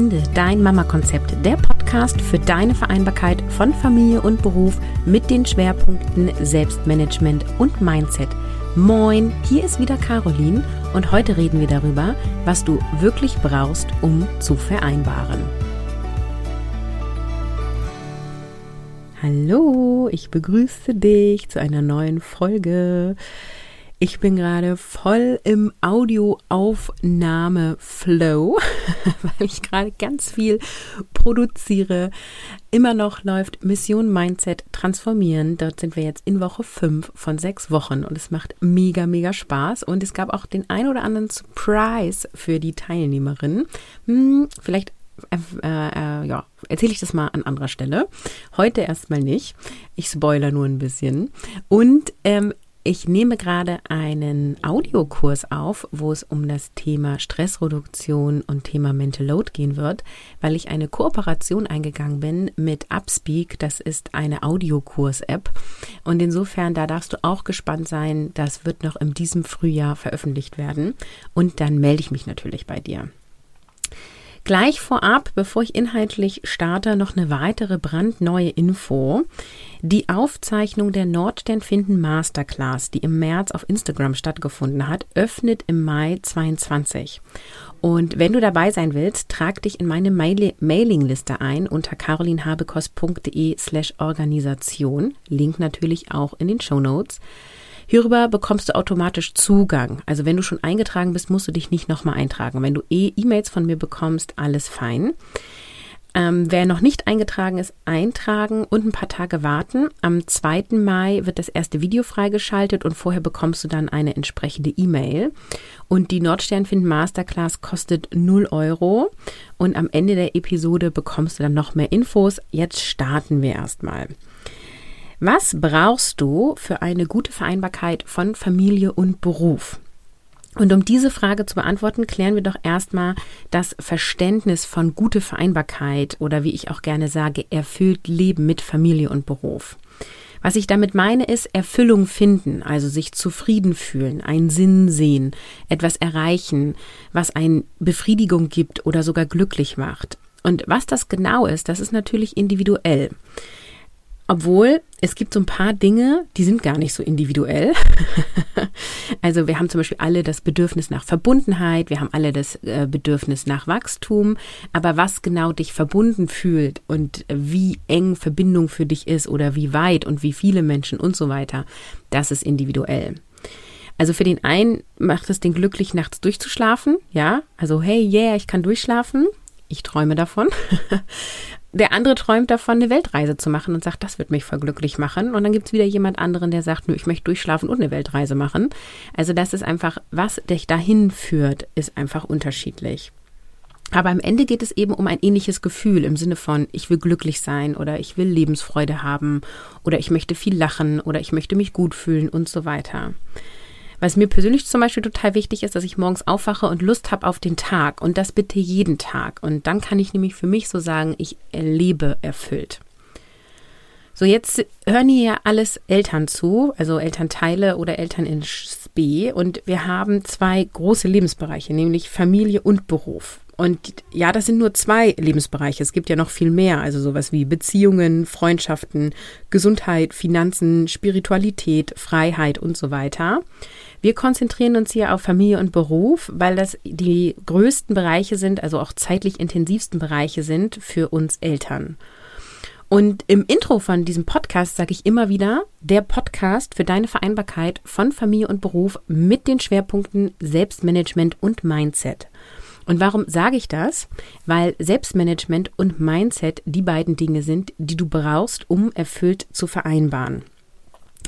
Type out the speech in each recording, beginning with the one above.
Finde dein Mama-Konzept, der Podcast für deine Vereinbarkeit von Familie und Beruf mit den Schwerpunkten Selbstmanagement und Mindset. Moin, hier ist wieder Caroline und heute reden wir darüber, was du wirklich brauchst, um zu vereinbaren. Hallo, ich begrüße dich zu einer neuen Folge. Ich bin gerade voll im Audioaufnahme-Flow, weil ich gerade ganz viel produziere. Immer noch läuft Mission Mindset Transformieren. Dort sind wir jetzt in Woche 5 von sechs Wochen und es macht mega, mega Spaß. Und es gab auch den ein oder anderen Surprise für die Teilnehmerin. Hm, vielleicht äh, äh, ja, erzähle ich das mal an anderer Stelle. Heute erstmal nicht. Ich spoiler nur ein bisschen. Und ähm, ich nehme gerade einen Audiokurs auf, wo es um das Thema Stressreduktion und Thema Mental Load gehen wird, weil ich eine Kooperation eingegangen bin mit Upspeak. Das ist eine Audiokurs-App. Und insofern, da darfst du auch gespannt sein. Das wird noch in diesem Frühjahr veröffentlicht werden. Und dann melde ich mich natürlich bei dir. Gleich vorab, bevor ich inhaltlich starte, noch eine weitere brandneue Info. Die Aufzeichnung der Nordstern finden Masterclass, die im März auf Instagram stattgefunden hat, öffnet im Mai 22. Und wenn du dabei sein willst, trag dich in meine Mail Mailingliste ein unter carolinhabekos.de slash Organisation. Link natürlich auch in den Show Notes. Hierüber bekommst du automatisch Zugang. Also wenn du schon eingetragen bist, musst du dich nicht nochmal eintragen. Wenn du eh E-Mails von mir bekommst, alles fein. Ähm, wer noch nicht eingetragen ist, eintragen und ein paar Tage warten. Am 2. Mai wird das erste Video freigeschaltet und vorher bekommst du dann eine entsprechende E-Mail. Und die Nordsternfind Masterclass kostet 0 Euro. Und am Ende der Episode bekommst du dann noch mehr Infos. Jetzt starten wir erstmal. Was brauchst du für eine gute Vereinbarkeit von Familie und Beruf? Und um diese Frage zu beantworten, klären wir doch erstmal das Verständnis von gute Vereinbarkeit oder wie ich auch gerne sage, erfüllt Leben mit Familie und Beruf. Was ich damit meine, ist Erfüllung finden, also sich zufrieden fühlen, einen Sinn sehen, etwas erreichen, was einen Befriedigung gibt oder sogar glücklich macht. Und was das genau ist, das ist natürlich individuell. Obwohl es gibt so ein paar Dinge, die sind gar nicht so individuell. also wir haben zum Beispiel alle das Bedürfnis nach Verbundenheit, wir haben alle das äh, Bedürfnis nach Wachstum, aber was genau dich verbunden fühlt und wie eng Verbindung für dich ist oder wie weit und wie viele Menschen und so weiter, das ist individuell. Also für den einen macht es den glücklich, nachts durchzuschlafen, ja, also hey, yeah, ich kann durchschlafen. Ich träume davon. der andere träumt davon, eine Weltreise zu machen und sagt, das wird mich voll glücklich machen. Und dann gibt es wieder jemand anderen, der sagt, nö, ich möchte durchschlafen und eine Weltreise machen. Also das ist einfach, was dich dahin führt, ist einfach unterschiedlich. Aber am Ende geht es eben um ein ähnliches Gefühl im Sinne von, ich will glücklich sein oder ich will Lebensfreude haben oder ich möchte viel lachen oder ich möchte mich gut fühlen und so weiter. Was mir persönlich zum Beispiel total wichtig ist, dass ich morgens aufwache und Lust habe auf den Tag und das bitte jeden Tag. Und dann kann ich nämlich für mich so sagen, ich erlebe erfüllt. So, jetzt hören hier ja alles Eltern zu, also Elternteile oder Eltern in SB. Und wir haben zwei große Lebensbereiche, nämlich Familie und Beruf. Und ja, das sind nur zwei Lebensbereiche. Es gibt ja noch viel mehr, also sowas wie Beziehungen, Freundschaften, Gesundheit, Finanzen, Spiritualität, Freiheit und so weiter. Wir konzentrieren uns hier auf Familie und Beruf, weil das die größten Bereiche sind, also auch zeitlich intensivsten Bereiche sind für uns Eltern. Und im Intro von diesem Podcast sage ich immer wieder, der Podcast für deine Vereinbarkeit von Familie und Beruf mit den Schwerpunkten Selbstmanagement und Mindset. Und warum sage ich das? Weil Selbstmanagement und Mindset die beiden Dinge sind, die du brauchst, um erfüllt zu vereinbaren.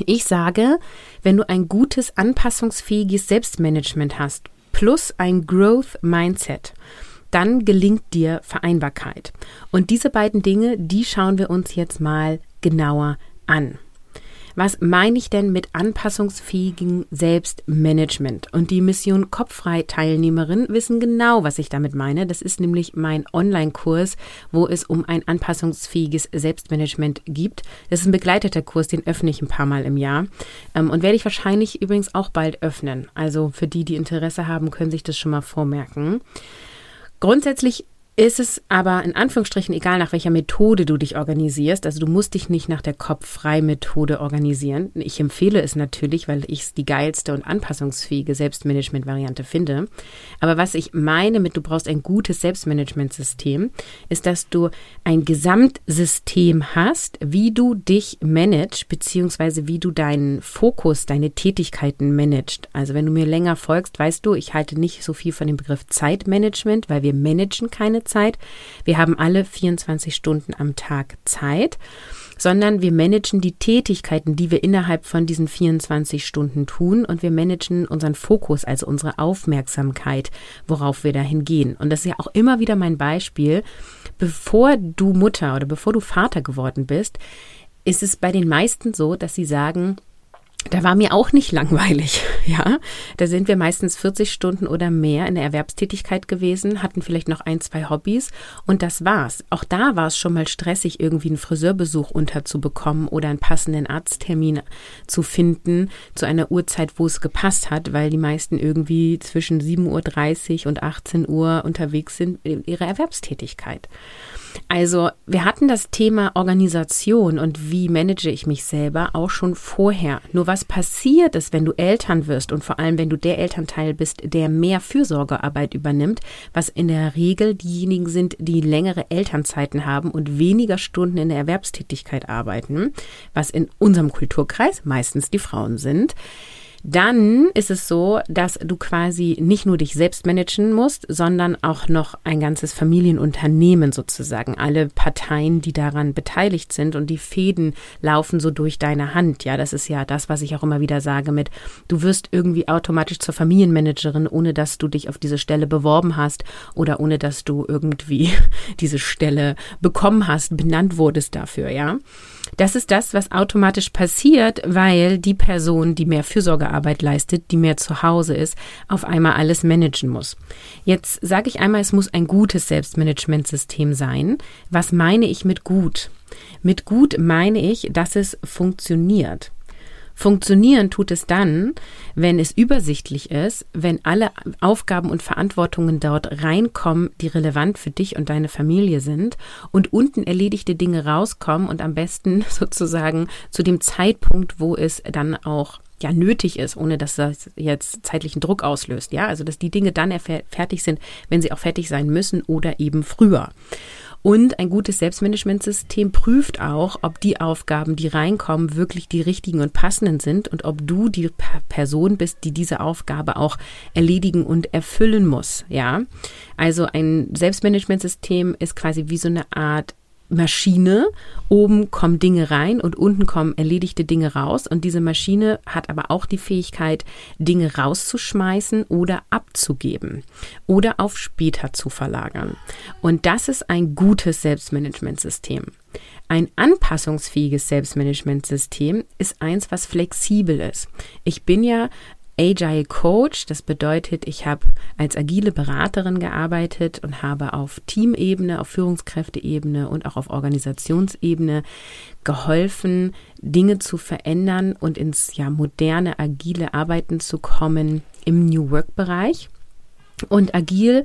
Ich sage, wenn du ein gutes, anpassungsfähiges Selbstmanagement hast, plus ein Growth Mindset, dann gelingt dir Vereinbarkeit. Und diese beiden Dinge, die schauen wir uns jetzt mal genauer an. Was meine ich denn mit anpassungsfähigem Selbstmanagement? Und die Mission Kopffrei-Teilnehmerinnen wissen genau, was ich damit meine. Das ist nämlich mein Online-Kurs, wo es um ein anpassungsfähiges Selbstmanagement gibt. Das ist ein begleiteter Kurs, den öffne ich ein paar Mal im Jahr. Ähm, und werde ich wahrscheinlich übrigens auch bald öffnen. Also für die, die Interesse haben, können sich das schon mal vormerken. Grundsätzlich ist es aber in Anführungsstrichen egal, nach welcher Methode du dich organisierst. Also du musst dich nicht nach der Kopffrei-Methode organisieren. Ich empfehle es natürlich, weil ich es die geilste und anpassungsfähige Selbstmanagement-Variante finde. Aber was ich meine mit, du brauchst ein gutes Selbstmanagement-System, ist, dass du ein Gesamtsystem hast, wie du dich managst, beziehungsweise wie du deinen Fokus, deine Tätigkeiten managst. Also wenn du mir länger folgst, weißt du, ich halte nicht so viel von dem Begriff Zeitmanagement, weil wir managen keine Zeit. Wir haben alle 24 Stunden am Tag Zeit, sondern wir managen die Tätigkeiten, die wir innerhalb von diesen 24 Stunden tun und wir managen unseren Fokus, also unsere Aufmerksamkeit, worauf wir dahin gehen. Und das ist ja auch immer wieder mein Beispiel. Bevor du Mutter oder bevor du Vater geworden bist, ist es bei den meisten so, dass sie sagen, da war mir auch nicht langweilig, ja. Da sind wir meistens 40 Stunden oder mehr in der Erwerbstätigkeit gewesen, hatten vielleicht noch ein, zwei Hobbys und das war's. Auch da war es schon mal stressig, irgendwie einen Friseurbesuch unterzubekommen oder einen passenden Arzttermin zu finden zu einer Uhrzeit, wo es gepasst hat, weil die meisten irgendwie zwischen 7.30 Uhr und 18 Uhr unterwegs sind in ihrer Erwerbstätigkeit. Also wir hatten das Thema Organisation und wie manage ich mich selber auch schon vorher. Nur was passiert ist, wenn du Eltern wirst und vor allem, wenn du der Elternteil bist, der mehr Fürsorgearbeit übernimmt, was in der Regel diejenigen sind, die längere Elternzeiten haben und weniger Stunden in der Erwerbstätigkeit arbeiten, was in unserem Kulturkreis meistens die Frauen sind dann ist es so, dass du quasi nicht nur dich selbst managen musst, sondern auch noch ein ganzes Familienunternehmen sozusagen. Alle Parteien, die daran beteiligt sind und die Fäden laufen so durch deine Hand. Ja, das ist ja das, was ich auch immer wieder sage mit, du wirst irgendwie automatisch zur Familienmanagerin, ohne dass du dich auf diese Stelle beworben hast oder ohne dass du irgendwie diese Stelle bekommen hast, benannt wurdest dafür, ja. Das ist das, was automatisch passiert, weil die Person, die mehr Fürsorgearbeit leistet, die mehr zu Hause ist, auf einmal alles managen muss. Jetzt sage ich einmal, es muss ein gutes Selbstmanagementsystem sein. Was meine ich mit gut? Mit gut meine ich, dass es funktioniert. Funktionieren tut es dann, wenn es übersichtlich ist, wenn alle Aufgaben und Verantwortungen dort reinkommen, die relevant für dich und deine Familie sind und unten erledigte Dinge rauskommen und am besten sozusagen zu dem Zeitpunkt, wo es dann auch ja nötig ist, ohne dass das jetzt zeitlichen Druck auslöst. Ja, also dass die Dinge dann fertig sind, wenn sie auch fertig sein müssen oder eben früher. Und ein gutes Selbstmanagementsystem prüft auch, ob die Aufgaben, die reinkommen, wirklich die richtigen und passenden sind und ob du die Person bist, die diese Aufgabe auch erledigen und erfüllen muss. Ja, also ein Selbstmanagementsystem ist quasi wie so eine Art Maschine. Oben kommen Dinge rein und unten kommen erledigte Dinge raus. Und diese Maschine hat aber auch die Fähigkeit, Dinge rauszuschmeißen oder abzugeben oder auf später zu verlagern. Und das ist ein gutes Selbstmanagementsystem. Ein anpassungsfähiges Selbstmanagementsystem ist eins, was flexibel ist. Ich bin ja Agile Coach. Das bedeutet, ich habe als agile Beraterin gearbeitet und habe auf Teamebene, auf Führungskräfteebene und auch auf Organisationsebene geholfen, Dinge zu verändern und ins ja moderne agile Arbeiten zu kommen im New Work Bereich. Und agil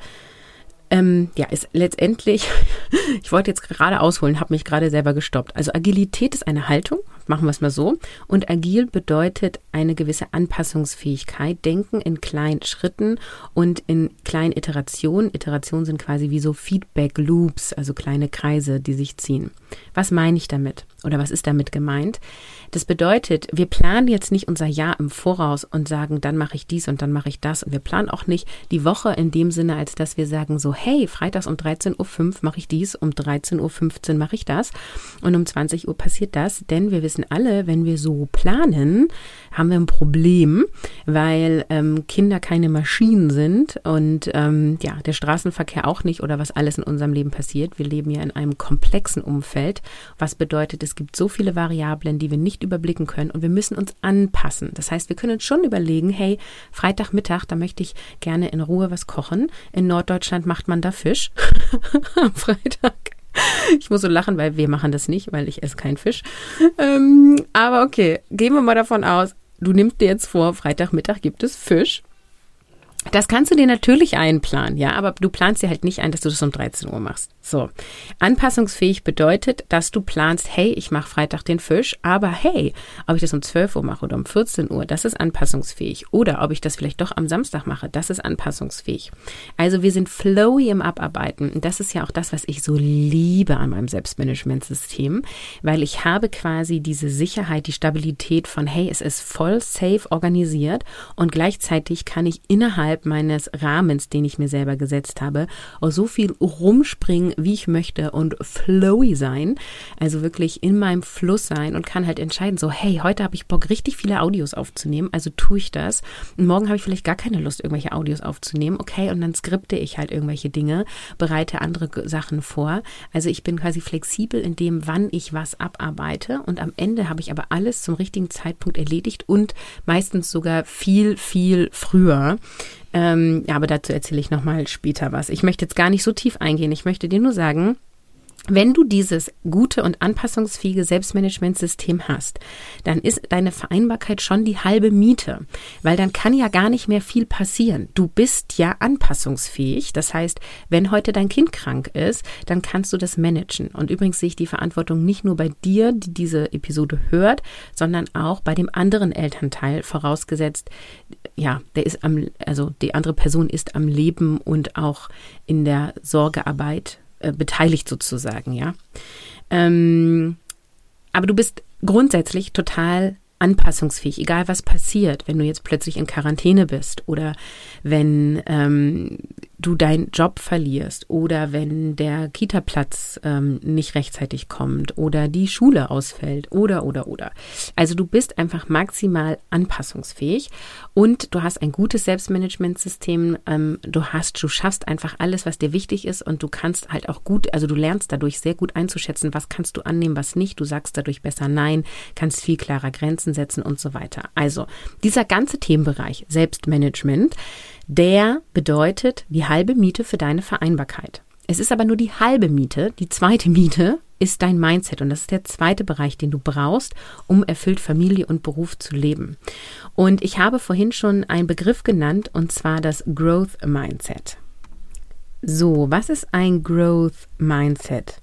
ähm, ja, ist letztendlich, ich wollte jetzt gerade ausholen, habe mich gerade selber gestoppt. Also Agilität ist eine Haltung, machen wir es mal so. Und agil bedeutet eine gewisse Anpassungsfähigkeit, denken in kleinen Schritten und in kleinen Iterationen. Iterationen sind quasi wie so Feedback Loops, also kleine Kreise, die sich ziehen. Was meine ich damit? Oder was ist damit gemeint? Das bedeutet, wir planen jetzt nicht unser Jahr im Voraus und sagen, dann mache ich dies und dann mache ich das. Und wir planen auch nicht die Woche in dem Sinne, als dass wir sagen so, hey, freitags um 13.05 Uhr mache ich dies, um 13.15 Uhr mache ich das und um 20 Uhr passiert das. Denn wir wissen alle, wenn wir so planen, haben wir ein Problem, weil ähm, Kinder keine Maschinen sind und ähm, ja, der Straßenverkehr auch nicht oder was alles in unserem Leben passiert. Wir leben ja in einem komplexen Umfeld, was bedeutet, es gibt so viele Variablen, die wir nicht überblicken können und wir müssen uns anpassen. Das heißt, wir können uns schon überlegen, hey, Freitagmittag, da möchte ich gerne in Ruhe was kochen. In Norddeutschland macht man da Fisch am Freitag. Ich muss so lachen, weil wir machen das nicht, weil ich esse keinen Fisch. Ähm, aber okay, gehen wir mal davon aus, du nimmst dir jetzt vor, Freitagmittag gibt es Fisch. Das kannst du dir natürlich einplanen, ja, aber du planst dir halt nicht ein, dass du das um 13 Uhr machst. So. Anpassungsfähig bedeutet, dass du planst, hey, ich mache Freitag den Fisch, aber hey, ob ich das um 12 Uhr mache oder um 14 Uhr, das ist anpassungsfähig. Oder ob ich das vielleicht doch am Samstag mache, das ist anpassungsfähig. Also wir sind flowy im Abarbeiten. Und das ist ja auch das, was ich so liebe an meinem Selbstmanagementsystem, weil ich habe quasi diese Sicherheit, die Stabilität von, hey, es ist voll safe organisiert und gleichzeitig kann ich innerhalb meines Rahmens, den ich mir selber gesetzt habe, auch so viel rumspringen, wie ich möchte und flowy sein, also wirklich in meinem Fluss sein und kann halt entscheiden, so hey, heute habe ich Bock, richtig viele Audios aufzunehmen, also tue ich das. Und morgen habe ich vielleicht gar keine Lust, irgendwelche Audios aufzunehmen, okay, und dann skripte ich halt irgendwelche Dinge, bereite andere Sachen vor. Also ich bin quasi flexibel in dem, wann ich was abarbeite und am Ende habe ich aber alles zum richtigen Zeitpunkt erledigt und meistens sogar viel, viel früher. Ähm, ja, aber dazu erzähle ich nochmal später was. Ich möchte jetzt gar nicht so tief eingehen. Ich möchte dir nur sagen, wenn du dieses gute und anpassungsfähige Selbstmanagementsystem hast, dann ist deine Vereinbarkeit schon die halbe Miete, weil dann kann ja gar nicht mehr viel passieren. Du bist ja anpassungsfähig. Das heißt, wenn heute dein Kind krank ist, dann kannst du das managen. Und übrigens sehe ich die Verantwortung nicht nur bei dir, die diese Episode hört, sondern auch bei dem anderen Elternteil, vorausgesetzt, ja, der ist am, also die andere Person ist am Leben und auch in der Sorgearbeit äh, beteiligt sozusagen, ja. Ähm, aber du bist grundsätzlich total anpassungsfähig, egal was passiert, wenn du jetzt plötzlich in Quarantäne bist oder wenn ähm, du deinen Job verlierst oder wenn der Kita-Platz ähm, nicht rechtzeitig kommt oder die Schule ausfällt oder oder oder. Also du bist einfach maximal anpassungsfähig und du hast ein gutes Selbstmanagementsystem. Ähm, du hast, du schaffst einfach alles, was dir wichtig ist und du kannst halt auch gut, also du lernst dadurch sehr gut einzuschätzen, was kannst du annehmen, was nicht. Du sagst dadurch besser Nein, kannst viel klarer Grenzen setzen und so weiter. Also dieser ganze Themenbereich Selbstmanagement der bedeutet die halbe Miete für deine Vereinbarkeit. Es ist aber nur die halbe Miete. Die zweite Miete ist dein Mindset und das ist der zweite Bereich, den du brauchst, um erfüllt Familie und Beruf zu leben. Und ich habe vorhin schon einen Begriff genannt und zwar das Growth Mindset. So, was ist ein Growth Mindset?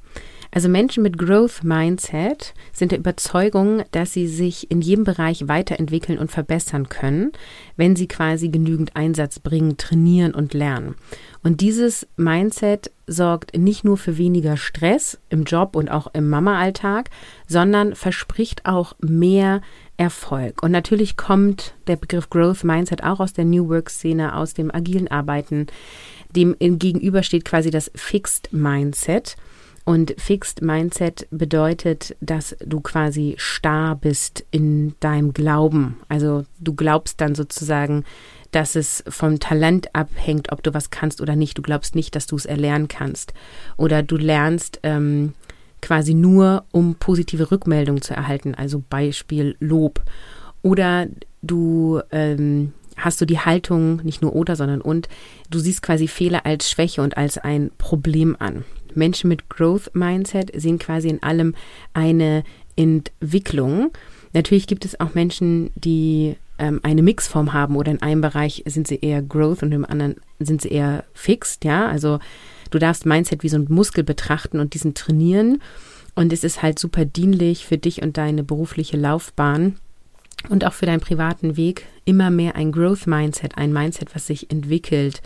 Also Menschen mit Growth Mindset sind der Überzeugung, dass sie sich in jedem Bereich weiterentwickeln und verbessern können, wenn sie quasi genügend Einsatz bringen, trainieren und lernen. Und dieses Mindset sorgt nicht nur für weniger Stress im Job und auch im Mama-Alltag, sondern verspricht auch mehr Erfolg. Und natürlich kommt der Begriff Growth Mindset auch aus der New Work-Szene, aus dem agilen Arbeiten. Dem gegenüber steht quasi das Fixed Mindset. Und Fixed Mindset bedeutet, dass du quasi starr bist in deinem Glauben. Also du glaubst dann sozusagen, dass es vom Talent abhängt, ob du was kannst oder nicht. Du glaubst nicht, dass du es erlernen kannst. Oder du lernst ähm, quasi nur, um positive Rückmeldungen zu erhalten. Also Beispiel Lob. Oder du ähm, hast du die Haltung, nicht nur oder, sondern und, du siehst quasi Fehler als Schwäche und als ein Problem an. Menschen mit Growth Mindset sehen quasi in allem eine Entwicklung. Natürlich gibt es auch Menschen, die ähm, eine Mixform haben oder in einem Bereich sind sie eher Growth und im anderen sind sie eher Fixed, ja. Also du darfst Mindset wie so ein Muskel betrachten und diesen trainieren. Und es ist halt super dienlich für dich und deine berufliche Laufbahn und auch für deinen privaten Weg immer mehr ein Growth Mindset, ein Mindset, was sich entwickelt,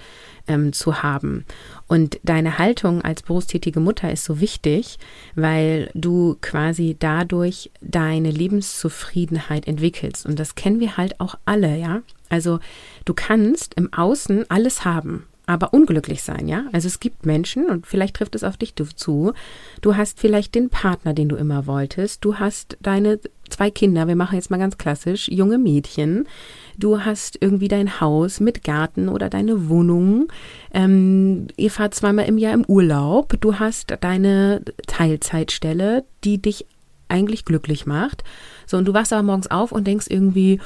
ähm, zu haben. Und deine Haltung als berufstätige Mutter ist so wichtig, weil du quasi dadurch deine Lebenszufriedenheit entwickelst. Und das kennen wir halt auch alle, ja. Also du kannst im Außen alles haben, aber unglücklich sein, ja? Also es gibt Menschen und vielleicht trifft es auf dich zu. Du hast vielleicht den Partner, den du immer wolltest. Du hast deine zwei Kinder, wir machen jetzt mal ganz klassisch, junge Mädchen. Du hast irgendwie dein Haus mit Garten oder deine Wohnung. Ähm, ihr fahrt zweimal im Jahr im Urlaub. Du hast deine Teilzeitstelle, die dich eigentlich glücklich macht. So, und du wachst aber morgens auf und denkst irgendwie,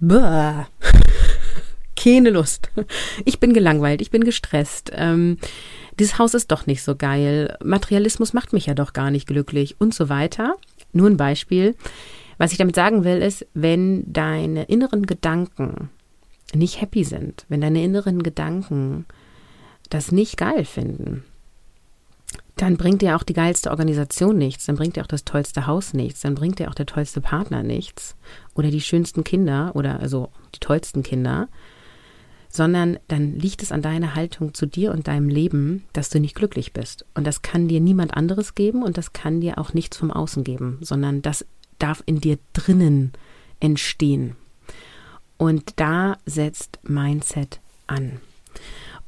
Bäh keine Lust. Ich bin gelangweilt, ich bin gestresst. Ähm, dieses Haus ist doch nicht so geil. Materialismus macht mich ja doch gar nicht glücklich und so weiter. Nur ein Beispiel. Was ich damit sagen will, ist, wenn deine inneren Gedanken nicht happy sind, wenn deine inneren Gedanken das nicht geil finden, dann bringt dir auch die geilste Organisation nichts, dann bringt dir auch das tollste Haus nichts, dann bringt dir auch der tollste Partner nichts oder die schönsten Kinder oder also die tollsten Kinder, sondern dann liegt es an deiner Haltung zu dir und deinem Leben, dass du nicht glücklich bist. Und das kann dir niemand anderes geben und das kann dir auch nichts vom Außen geben, sondern das darf in dir drinnen entstehen. Und da setzt Mindset an.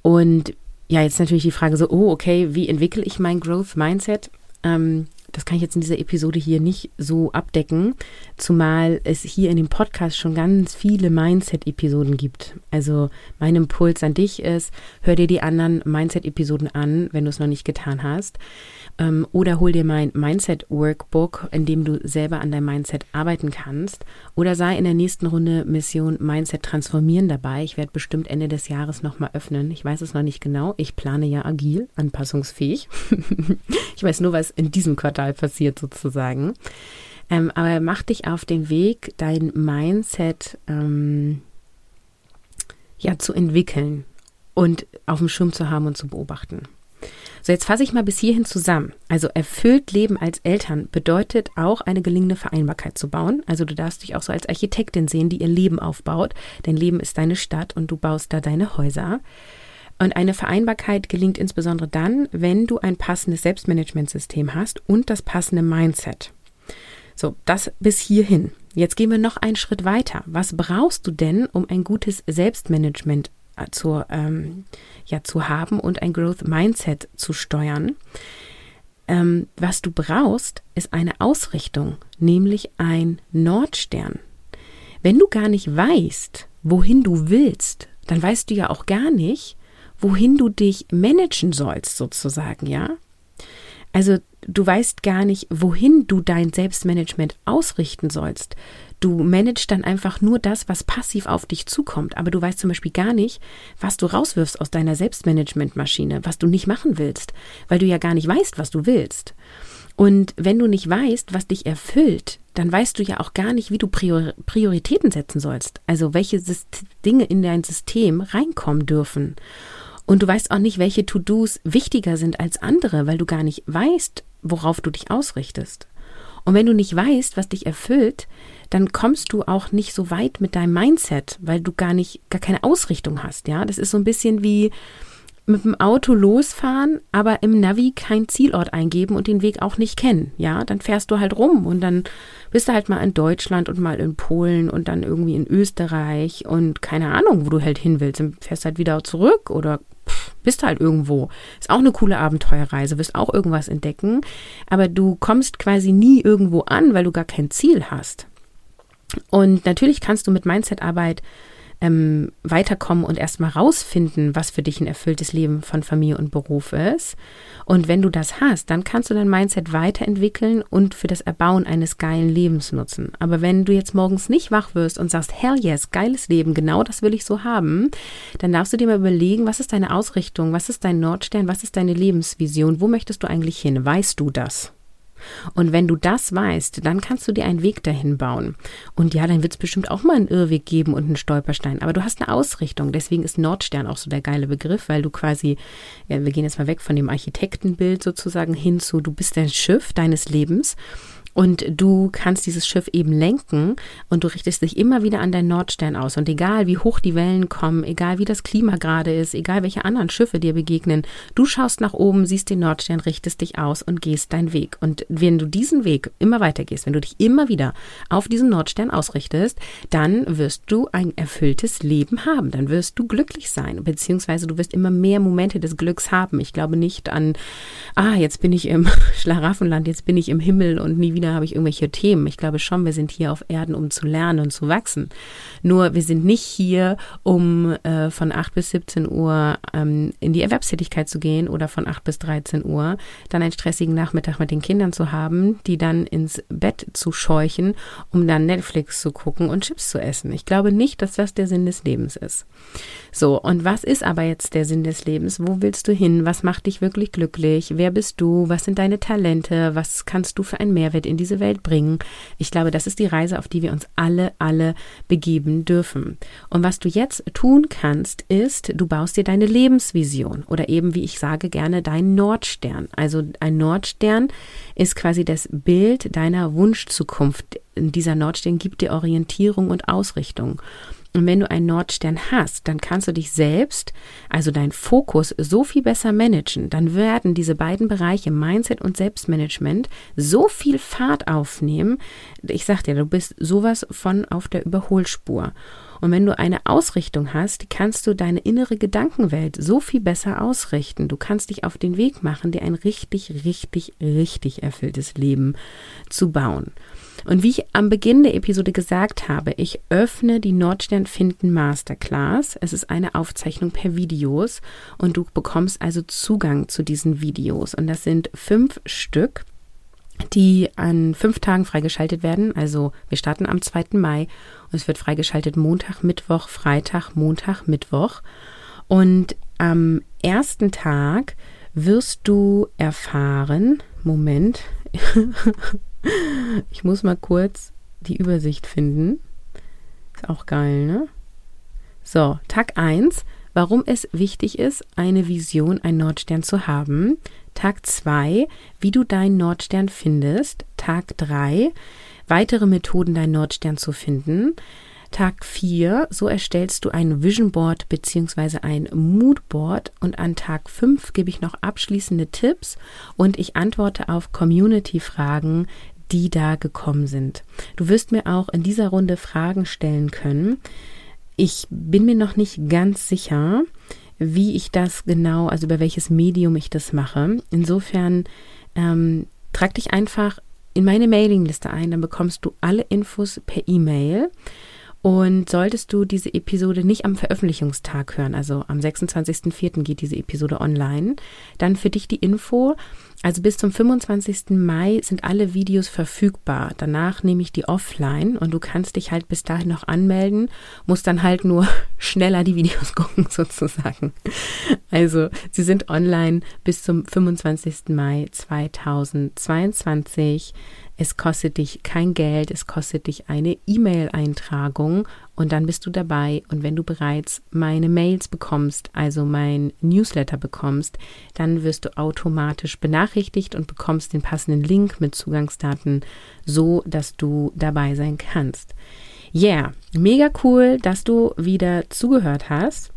Und ja, jetzt natürlich die Frage so, oh, okay, wie entwickle ich mein Growth Mindset? Ähm, das kann ich jetzt in dieser Episode hier nicht so abdecken, zumal es hier in dem Podcast schon ganz viele Mindset-Episoden gibt. Also mein Impuls an dich ist, hör dir die anderen Mindset-Episoden an, wenn du es noch nicht getan hast. Ähm, oder hol dir mein Mindset-Workbook, in dem du selber an deinem Mindset arbeiten kannst. Oder sei in der nächsten Runde Mission Mindset transformieren dabei. Ich werde bestimmt Ende des Jahres nochmal öffnen. Ich weiß es noch nicht genau. Ich plane ja agil, anpassungsfähig. ich weiß nur, was in diesem Quartal passiert sozusagen. Ähm, aber mach dich auf den Weg, dein Mindset ähm, ja zu entwickeln und auf dem Schirm zu haben und zu beobachten. So, jetzt fasse ich mal bis hierhin zusammen. Also erfüllt Leben als Eltern bedeutet auch eine gelingende Vereinbarkeit zu bauen. Also du darfst dich auch so als Architektin sehen, die ihr Leben aufbaut. Dein Leben ist deine Stadt und du baust da deine Häuser. Und eine Vereinbarkeit gelingt insbesondere dann, wenn du ein passendes Selbstmanagementsystem hast und das passende Mindset. So, das bis hierhin. Jetzt gehen wir noch einen Schritt weiter. Was brauchst du denn, um ein gutes Selbstmanagement äh, zu, ähm, ja, zu haben und ein Growth Mindset zu steuern. Ähm, was du brauchst, ist eine Ausrichtung, nämlich ein Nordstern. Wenn du gar nicht weißt, wohin du willst, dann weißt du ja auch gar nicht, wohin du dich managen sollst, sozusagen, ja? Also du weißt gar nicht, wohin du dein Selbstmanagement ausrichten sollst. Du managst dann einfach nur das, was passiv auf dich zukommt, aber du weißt zum Beispiel gar nicht, was du rauswirfst aus deiner Selbstmanagementmaschine, was du nicht machen willst, weil du ja gar nicht weißt, was du willst. Und wenn du nicht weißt, was dich erfüllt, dann weißt du ja auch gar nicht, wie du Prior Prioritäten setzen sollst. Also welche Dinge in dein System reinkommen dürfen. Und du weißt auch nicht, welche To-Dos wichtiger sind als andere, weil du gar nicht weißt, worauf du dich ausrichtest. Und wenn du nicht weißt, was dich erfüllt, dann kommst du auch nicht so weit mit deinem Mindset, weil du gar nicht, gar keine Ausrichtung hast. Ja, das ist so ein bisschen wie mit dem Auto losfahren, aber im Navi kein Zielort eingeben und den Weg auch nicht kennen. Ja, dann fährst du halt rum und dann bist du halt mal in Deutschland und mal in Polen und dann irgendwie in Österreich und keine Ahnung, wo du halt hin willst. Dann fährst halt wieder zurück oder bist halt irgendwo. Ist auch eine coole Abenteuerreise, wirst auch irgendwas entdecken, aber du kommst quasi nie irgendwo an, weil du gar kein Ziel hast. Und natürlich kannst du mit Mindset-Arbeit ähm, weiterkommen und erstmal rausfinden, was für dich ein erfülltes Leben von Familie und Beruf ist. Und wenn du das hast, dann kannst du dein Mindset weiterentwickeln und für das Erbauen eines geilen Lebens nutzen. Aber wenn du jetzt morgens nicht wach wirst und sagst, hell yes, geiles Leben, genau das will ich so haben, dann darfst du dir mal überlegen, was ist deine Ausrichtung, was ist dein Nordstern, was ist deine Lebensvision, wo möchtest du eigentlich hin? Weißt du das? Und wenn du das weißt, dann kannst du dir einen Weg dahin bauen. Und ja, dann wird es bestimmt auch mal einen Irrweg geben und einen Stolperstein. Aber du hast eine Ausrichtung. Deswegen ist Nordstern auch so der geile Begriff, weil du quasi, ja, wir gehen jetzt mal weg von dem Architektenbild sozusagen hin zu, du bist dein Schiff deines Lebens und du kannst dieses Schiff eben lenken und du richtest dich immer wieder an deinen Nordstern aus. Und egal wie hoch die Wellen kommen, egal wie das Klima gerade ist, egal welche anderen Schiffe dir begegnen, du schaust nach oben, siehst den Nordstern, richtest dich aus und gehst deinen Weg. Und wenn du diesen Weg immer weiter gehst, wenn du dich immer wieder auf diesen Nordstern ausrichtest, dann wirst du ein erfülltes Leben haben. Dann wirst du glücklich sein, beziehungsweise du wirst immer mehr Momente des Glücks haben. Ich glaube nicht an, ah, jetzt bin ich im Schlaraffenland, jetzt bin ich im Himmel und nie wieder wieder habe ich irgendwelche Themen. Ich glaube schon, wir sind hier auf Erden, um zu lernen und zu wachsen. Nur wir sind nicht hier, um äh, von 8 bis 17 Uhr ähm, in die Erwerbstätigkeit zu gehen oder von 8 bis 13 Uhr, dann einen stressigen Nachmittag mit den Kindern zu haben, die dann ins Bett zu scheuchen, um dann Netflix zu gucken und Chips zu essen. Ich glaube nicht, dass das der Sinn des Lebens ist. So, und was ist aber jetzt der Sinn des Lebens? Wo willst du hin? Was macht dich wirklich glücklich? Wer bist du? Was sind deine Talente? Was kannst du für einen Mehrwert in in diese Welt bringen. Ich glaube, das ist die Reise, auf die wir uns alle, alle begeben dürfen. Und was du jetzt tun kannst, ist, du baust dir deine Lebensvision oder eben, wie ich sage, gerne deinen Nordstern. Also ein Nordstern ist quasi das Bild deiner Wunschzukunft. Dieser Nordstern gibt dir Orientierung und Ausrichtung. Und wenn du einen Nordstern hast, dann kannst du dich selbst, also dein Fokus, so viel besser managen. Dann werden diese beiden Bereiche Mindset und Selbstmanagement so viel Fahrt aufnehmen. Ich sag dir, du bist sowas von auf der Überholspur. Und wenn du eine Ausrichtung hast, kannst du deine innere Gedankenwelt so viel besser ausrichten. Du kannst dich auf den Weg machen, dir ein richtig, richtig, richtig erfülltes Leben zu bauen. Und wie ich am Beginn der Episode gesagt habe, ich öffne die Nordstern Finden Masterclass. Es ist eine Aufzeichnung per Videos und du bekommst also Zugang zu diesen Videos. Und das sind fünf Stück die an fünf Tagen freigeschaltet werden. Also wir starten am 2. Mai und es wird freigeschaltet Montag, Mittwoch, Freitag, Montag, Mittwoch. Und am ersten Tag wirst du erfahren, Moment, Ich muss mal kurz die Übersicht finden. Ist auch geil, ne? So, Tag 1, warum es wichtig ist, eine Vision, ein Nordstern zu haben. Tag 2, wie du deinen Nordstern findest. Tag 3, weitere Methoden, deinen Nordstern zu finden. Tag 4, so erstellst du ein Vision Board bzw. ein Mood Board und an Tag 5 gebe ich noch abschließende Tipps und ich antworte auf Community-Fragen, die da gekommen sind. Du wirst mir auch in dieser Runde Fragen stellen können. Ich bin mir noch nicht ganz sicher, wie ich das genau, also über welches Medium ich das mache. Insofern ähm, trag dich einfach in meine Mailingliste ein, dann bekommst du alle Infos per E-Mail. Und solltest du diese Episode nicht am Veröffentlichungstag hören, also am 26.04. geht diese Episode online, dann für dich die Info. Also bis zum 25. Mai sind alle Videos verfügbar. Danach nehme ich die offline und du kannst dich halt bis dahin noch anmelden, musst dann halt nur schneller die Videos gucken sozusagen. Also sie sind online bis zum 25. Mai 2022. Es kostet dich kein Geld, es kostet dich eine E-Mail-Eintragung und dann bist du dabei. Und wenn du bereits meine Mails bekommst, also mein Newsletter bekommst, dann wirst du automatisch benachrichtigt und bekommst den passenden Link mit Zugangsdaten, so dass du dabei sein kannst. Yeah, mega cool, dass du wieder zugehört hast.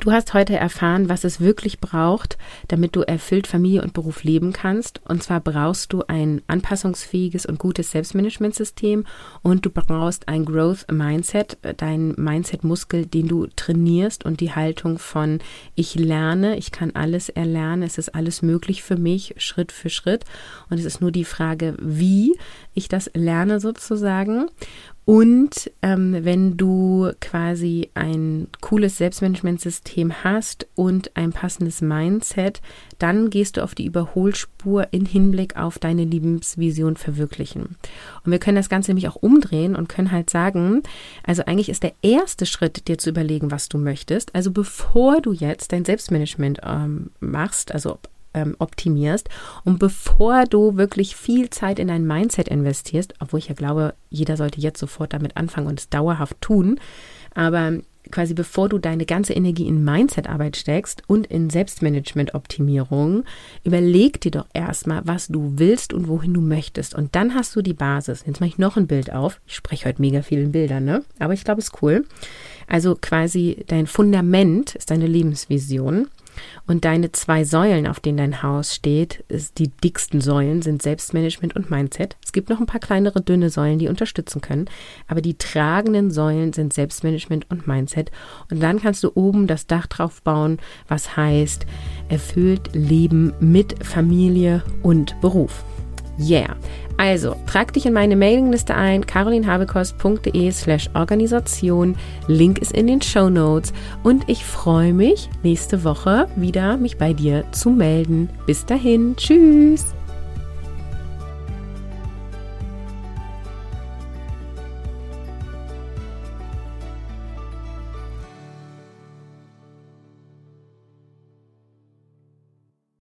Du hast heute erfahren, was es wirklich braucht, damit du erfüllt Familie und Beruf leben kannst. Und zwar brauchst du ein anpassungsfähiges und gutes Selbstmanagementsystem und du brauchst ein Growth Mindset, dein Mindset-Muskel, den du trainierst und die Haltung von ich lerne, ich kann alles erlernen, es ist alles möglich für mich, Schritt für Schritt. Und es ist nur die Frage, wie ich das lerne sozusagen. Und ähm, wenn du quasi ein cooles Selbstmanagementsystem hast und ein passendes Mindset, dann gehst du auf die Überholspur in Hinblick auf deine Lebensvision verwirklichen. Und wir können das Ganze nämlich auch umdrehen und können halt sagen, also eigentlich ist der erste Schritt, dir zu überlegen, was du möchtest. Also bevor du jetzt dein Selbstmanagement ähm, machst, also ähm, optimierst. Und bevor du wirklich viel Zeit in dein Mindset investierst, obwohl ich ja glaube, jeder sollte jetzt sofort damit anfangen und es dauerhaft tun, aber quasi bevor du deine ganze Energie in Mindset-Arbeit steckst und in Selbstmanagement-Optimierung, überleg dir doch erstmal, was du willst und wohin du möchtest. Und dann hast du die Basis. Jetzt mache ich noch ein Bild auf. Ich spreche heute mega viel in Bildern, ne? Aber ich glaube, es ist cool. Also quasi dein Fundament ist deine Lebensvision. Und deine zwei Säulen, auf denen dein Haus steht, die dicksten Säulen sind Selbstmanagement und Mindset. Es gibt noch ein paar kleinere, dünne Säulen, die unterstützen können, aber die tragenden Säulen sind Selbstmanagement und Mindset. Und dann kannst du oben das Dach drauf bauen, was heißt erfüllt Leben mit Familie und Beruf. Yeah. Also, trag dich in meine Mailingliste ein, carolinhabekost.de slash Organisation. Link ist in den Show Notes. Und ich freue mich, nächste Woche wieder mich bei dir zu melden. Bis dahin. Tschüss.